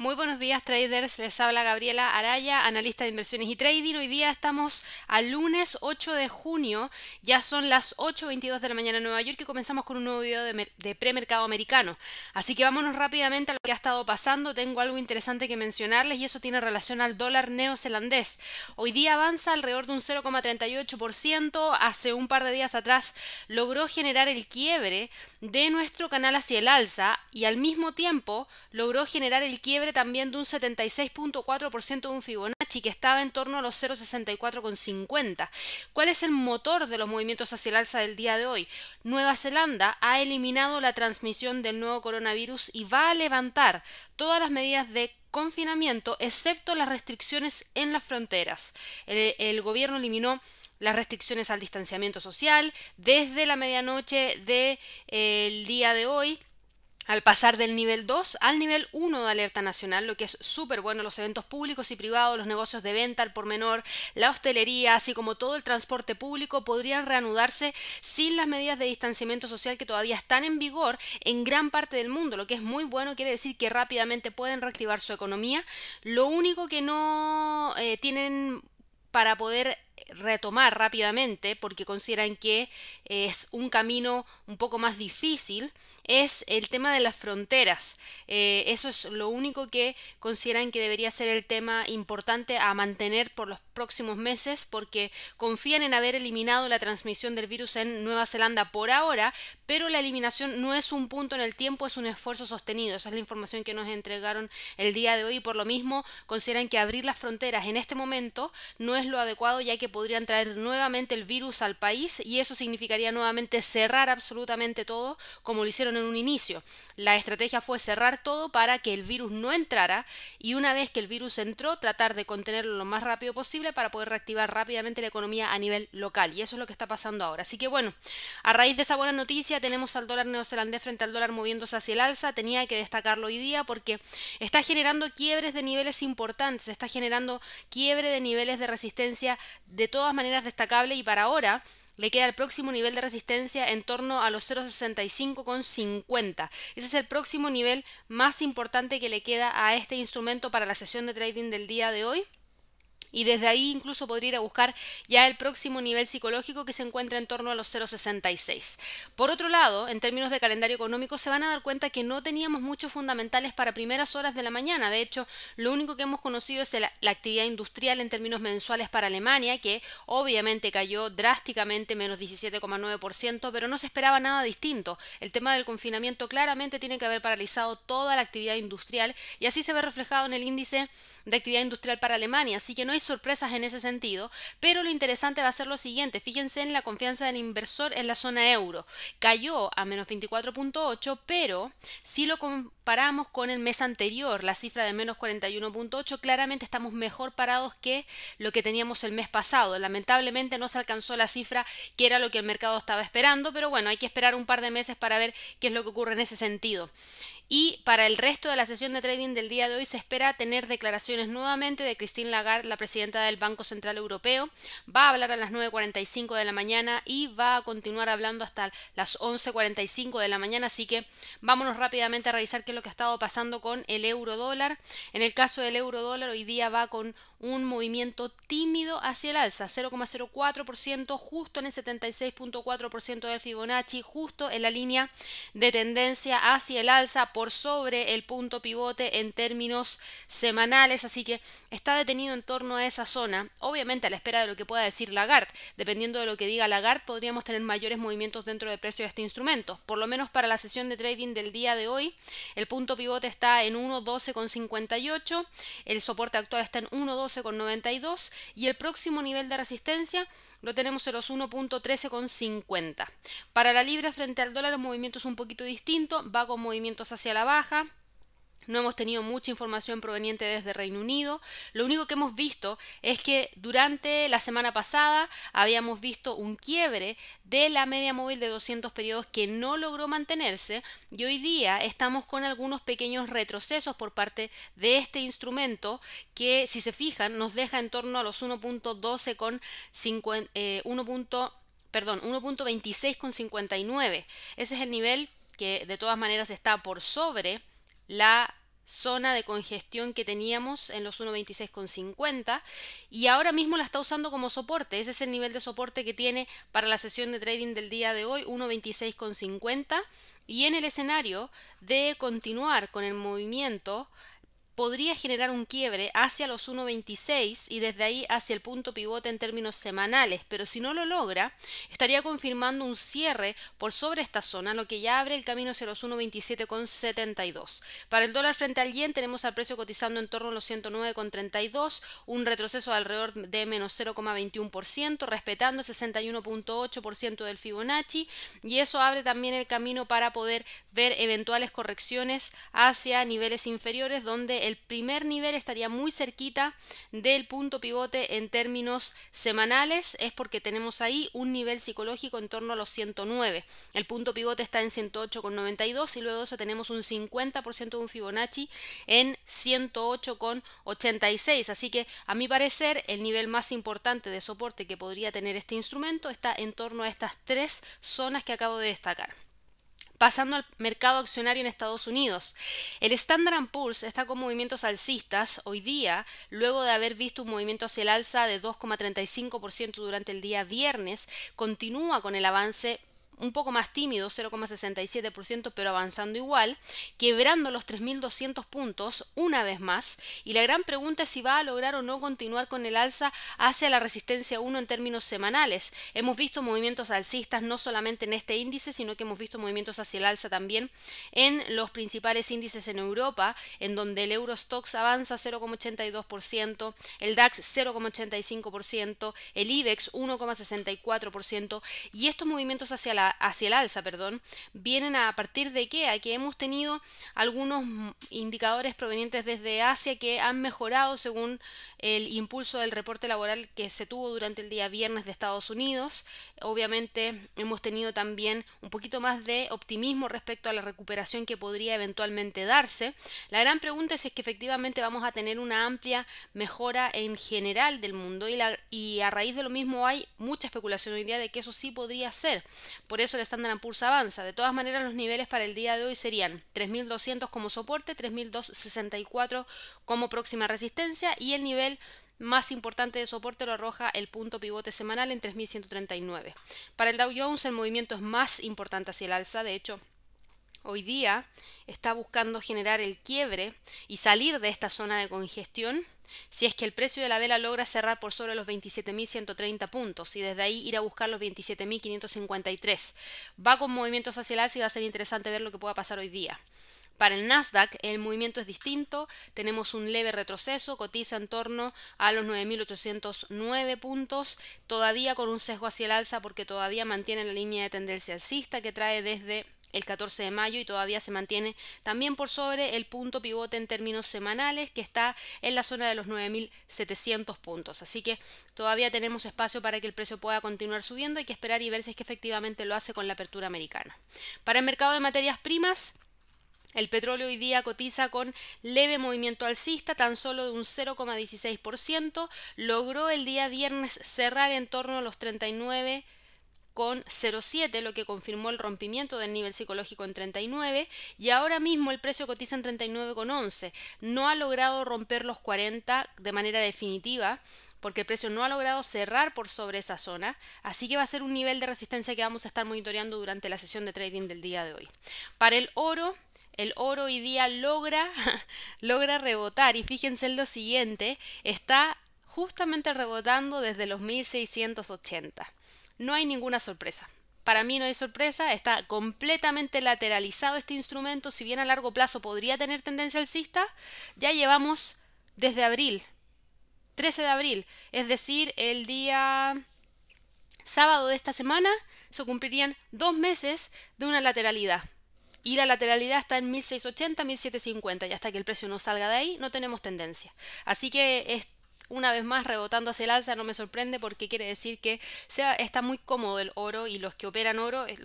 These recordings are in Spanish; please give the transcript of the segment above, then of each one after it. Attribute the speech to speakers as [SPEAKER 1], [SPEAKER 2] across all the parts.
[SPEAKER 1] Muy buenos días traders, les habla Gabriela Araya, analista de inversiones y trading. Hoy día estamos al lunes 8 de junio, ya son las 8.22 de la mañana en Nueva York y comenzamos con un nuevo video de, de premercado americano. Así que vámonos rápidamente a lo que ha estado pasando, tengo algo interesante que mencionarles y eso tiene relación al dólar neozelandés. Hoy día avanza alrededor de un 0,38%, hace un par de días atrás logró generar el quiebre de nuestro canal hacia el alza y al mismo tiempo logró generar el quiebre también de un 76.4% de un Fibonacci que estaba en torno a los 0.64,50. ¿Cuál es el motor de los movimientos hacia el alza del día de hoy? Nueva Zelanda ha eliminado la transmisión del nuevo coronavirus y va a levantar todas las medidas de confinamiento excepto las restricciones en las fronteras. El, gobierno eliminó las restricciones al distanciamiento social desde la medianoche del de, día de hoy al pasar del nivel 2 al nivel 1 de alerta nacional, lo que es súper bueno, los eventos públicos y privados, los negocios de venta al por menor, la hostelería, así como todo el transporte público podrían reanudarse sin las medidas de distanciamiento social que todavía están en vigor en gran parte del mundo, lo que es muy bueno, quiere decir que rápidamente pueden reactivar su economía. Lo único que no eh, tienen para poder retomar rápidamente porque consideran que es un camino un poco más difícil es el tema de las fronteras. Eh, eso es lo único que consideran que debería ser el tema importante a mantener por los próximos meses porque confían en haber eliminado la transmisión del virus en Nueva Zelanda por ahora pero la eliminación no es un punto en el tiempo es un esfuerzo sostenido. Esa es la información que nos entregaron el día de hoy. Por lo mismo consideran que abrir las fronteras en este momento no es lo adecuado ya que podrían traer nuevamente el virus al país y eso significaría nuevamente cerrar absolutamente todo como lo hicieron en un inicio. La estrategia fue cerrar todo para que el virus no entrara y una vez que el virus entró tratar de contenerlo lo más rápido posible para poder reactivar rápidamente la economía a nivel local y eso es lo que está pasando ahora. Así que bueno, a raíz de esa buena noticia tenemos al dólar neozelandés frente al dólar moviéndose hacia el alza, tenía que destacarlo hoy día porque está generando quiebres de niveles importantes, está generando quiebre de niveles de resistencia todas maneras destacable y para ahora le queda el próximo nivel de resistencia en torno a los 0.65,50. Ese es el próximo nivel más importante que le queda a este instrumento para la sesión de trading del día de hoy y desde ahí incluso podría ir a buscar ya el próximo nivel psicológico que se encuentra en torno a los 0,66. Por otro lado, en términos de calendario económico, se van a dar cuenta que no teníamos muchos fundamentales para primeras horas de la mañana. De hecho, lo único que hemos conocido es la, actividad industrial en términos mensuales para Alemania, que obviamente cayó drásticamente, menos 17,9%, pero no se esperaba nada distinto. El tema del confinamiento claramente tiene que haber paralizado toda la actividad industrial y así se ve reflejado en el índice de actividad industrial para Alemania. Así que no sorpresas en ese sentido, pero lo interesante va a ser lo siguiente, fíjense en la confianza del inversor en la zona euro. Cayó a menos 24.8, pero si lo comparamos con el mes anterior, la cifra de menos 41.8, claramente estamos mejor parados que lo que teníamos el mes pasado. Lamentablemente no se alcanzó la cifra que era lo que el mercado estaba esperando, pero bueno, hay que esperar un par de meses para ver qué es lo que ocurre en ese sentido. Y para el resto de la sesión de trading del día de hoy se espera tener declaraciones nuevamente de Christine Lagarde, la presidenta del Banco Central Europeo. Va a hablar a las 9.45 de la mañana y va a continuar hablando hasta las 11.45 de la mañana. Así que vámonos rápidamente a revisar qué es lo que ha estado pasando con el euro dólar. En el caso del euro dólar hoy día va con un movimiento tímido hacia el alza, 0,04%, justo en el 76.4% del Fibonacci, justo en la línea de tendencia hacia el alza por sobre el punto pivote en términos semanales, así que está detenido en torno a esa zona, obviamente a la espera de lo que pueda decir Lagarde. Dependiendo de lo que diga Lagarde, podríamos tener mayores movimientos dentro del precio de este instrumento. Por lo menos para la sesión de trading del día de hoy, el punto pivote está en 1.12,58, el soporte actual está en 1.12,92 y el próximo nivel de resistencia lo tenemos en los 1.13,50. Para la libra frente al dólar el movimiento es un poquito distinto, va con movimientos hacia la baja, no hemos tenido mucha información proveniente desde Reino Unido. Lo único que hemos visto es que durante la semana pasada habíamos visto un quiebre de la media móvil de 200 periodos que no logró mantenerse y hoy día estamos con algunos pequeños retrocesos por parte de este instrumento que si se fijan nos deja en torno a los 1.12 con 50, eh, 1. Perdón, 1.26 con 59. Ese es el nivel que de todas maneras está por sobre la zona de congestión que teníamos en los 1.26,50 y ahora mismo la está usando como soporte. Ese es el nivel de soporte que tiene para la sesión de trading del día de hoy, 1.26,50. Y en el escenario de continuar con el movimiento podría generar un quiebre hacia los 1.26 y desde ahí hacia el punto pivote en términos semanales, pero si no lo logra, estaría confirmando un cierre por sobre esta zona, lo que ya abre el camino hacia los 1.27,72. Para el dólar frente al yen tenemos al precio cotizando en torno a los 109,32, un retroceso alrededor de menos 0,21%, respetando el 61,8% del Fibonacci y eso abre también el camino para poder ver eventuales correcciones hacia niveles inferiores donde el primer nivel estaría muy cerquita del punto pivote en términos semanales, es porque tenemos ahí un nivel psicológico en torno a los 109. El punto pivote está en 108,92 y luego eso tenemos un 50% de un Fibonacci en 108,86. Así que a mi parecer el nivel más importante de soporte que podría tener este instrumento está en torno a estas tres zonas que acabo de destacar. Pasando al mercado accionario en Estados Unidos, el Standard Poor's está con movimientos alcistas hoy día, luego de haber visto un movimiento hacia el alza de 2,35% durante el día viernes, continúa con el avance un poco más tímido, 0,67%, pero avanzando igual, quebrando los 3.200 puntos una vez más. Y la gran pregunta es si va a lograr o no continuar con el alza hacia la resistencia 1 en términos semanales. Hemos visto movimientos alcistas no solamente en este índice, sino que hemos visto movimientos hacia el alza también en los principales índices en Europa, en donde el Eurostox avanza 0,82%, el DAX 0,85%, el IBEX 1,64%, y estos movimientos hacia la hacia el alza, perdón, vienen a partir de qué? A que hemos tenido algunos indicadores provenientes desde Asia que han mejorado según el impulso del reporte laboral que se tuvo durante el día viernes de Estados Unidos. Obviamente hemos tenido también un poquito más de optimismo respecto a la recuperación que podría eventualmente darse. La gran pregunta es si que efectivamente vamos a tener una amplia mejora en general del mundo y, a raíz de lo mismo hay mucha especulación hoy día de que eso sí podría ser. Eso el Standard Poor's avanza. De todas maneras, los niveles para el día de hoy serían 3.200 como soporte, 3.264 como próxima resistencia y el nivel más importante de soporte lo arroja el punto pivote semanal en 3.139. Para el Dow Jones el movimiento es más importante hacia el alza, de hecho hoy día está buscando generar el quiebre y salir de esta zona de congestión si es que el precio de la vela logra cerrar por sobre los 27.130 puntos y desde ahí ir a buscar los 27.553. Va con movimientos hacia el alza y va a ser interesante ver lo que pueda pasar hoy día. Para el Nasdaq el movimiento es distinto, tenemos un leve retroceso, cotiza en torno a los 9.809 puntos, todavía con un sesgo hacia el alza porque todavía mantiene la línea de tendencia alcista que trae desde el 14 de mayo y todavía se mantiene también por sobre el punto pivote en términos semanales que está en la zona de los 9.700 puntos. Así que todavía tenemos espacio para que el precio pueda continuar subiendo. Hay que esperar y ver si es que efectivamente lo hace con la apertura americana. Para el mercado de materias primas, el petróleo hoy día cotiza con leve movimiento alcista, tan solo de un 0,16%. Logró el día viernes cerrar en torno a los 39 con 0,7, lo que confirmó el rompimiento del nivel psicológico en 39 y ahora mismo el precio cotiza en 39,11. No ha logrado romper los 40 de manera definitiva porque el precio no ha logrado cerrar por sobre esa zona, así que va a ser un nivel de resistencia que vamos a estar monitoreando durante la sesión de trading del día de hoy. Para el oro, el oro hoy día logra, logra rebotar y fíjense en lo siguiente, está justamente rebotando desde los 1680 no hay ninguna sorpresa. Para mí no hay sorpresa, está completamente lateralizado este instrumento, si bien a largo plazo podría tener tendencia alcista, ya llevamos desde abril, 13 de abril, es decir, el día sábado de esta semana se cumplirían dos meses de una lateralidad. Y la lateralidad está en 1680, 1750 y hasta que el precio no salga de ahí no tenemos tendencia. Así que es una vez más rebotando hacia el alza, no me sorprende porque quiere decir que está muy cómodo el oro y los que operan oro eh,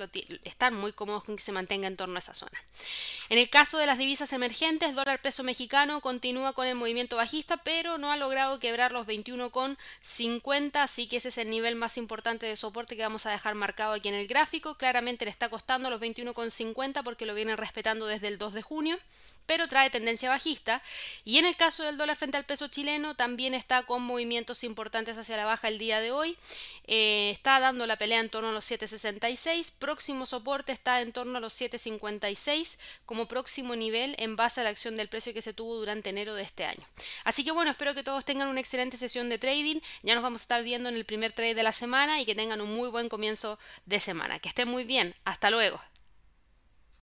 [SPEAKER 1] están muy cómodos con que se mantenga en torno a esa zona. En el caso de las divisas emergentes, dólar peso mexicano continúa con el movimiento bajista, pero no ha logrado quebrar los 21,50, así que ese es el nivel más importante de soporte que vamos a dejar marcado aquí en el gráfico. Claramente le está costando los 21,50 porque lo vienen respetando desde el 2 de junio pero trae tendencia bajista. Y en el caso del dólar frente al peso chileno, también con movimientos importantes hacia la baja el día de hoy. Eh, está dando la pelea en torno a los 7.66. Próximo soporte está en torno a los 7.56 como próximo nivel en base a la acción del precio que se tuvo durante enero de este año. Así que bueno, espero que todos tengan una excelente sesión de trading. Ya nos vamos a estar viendo en el primer trade de la semana y que tengan un muy buen comienzo de semana. Que estén muy bien. Hasta luego.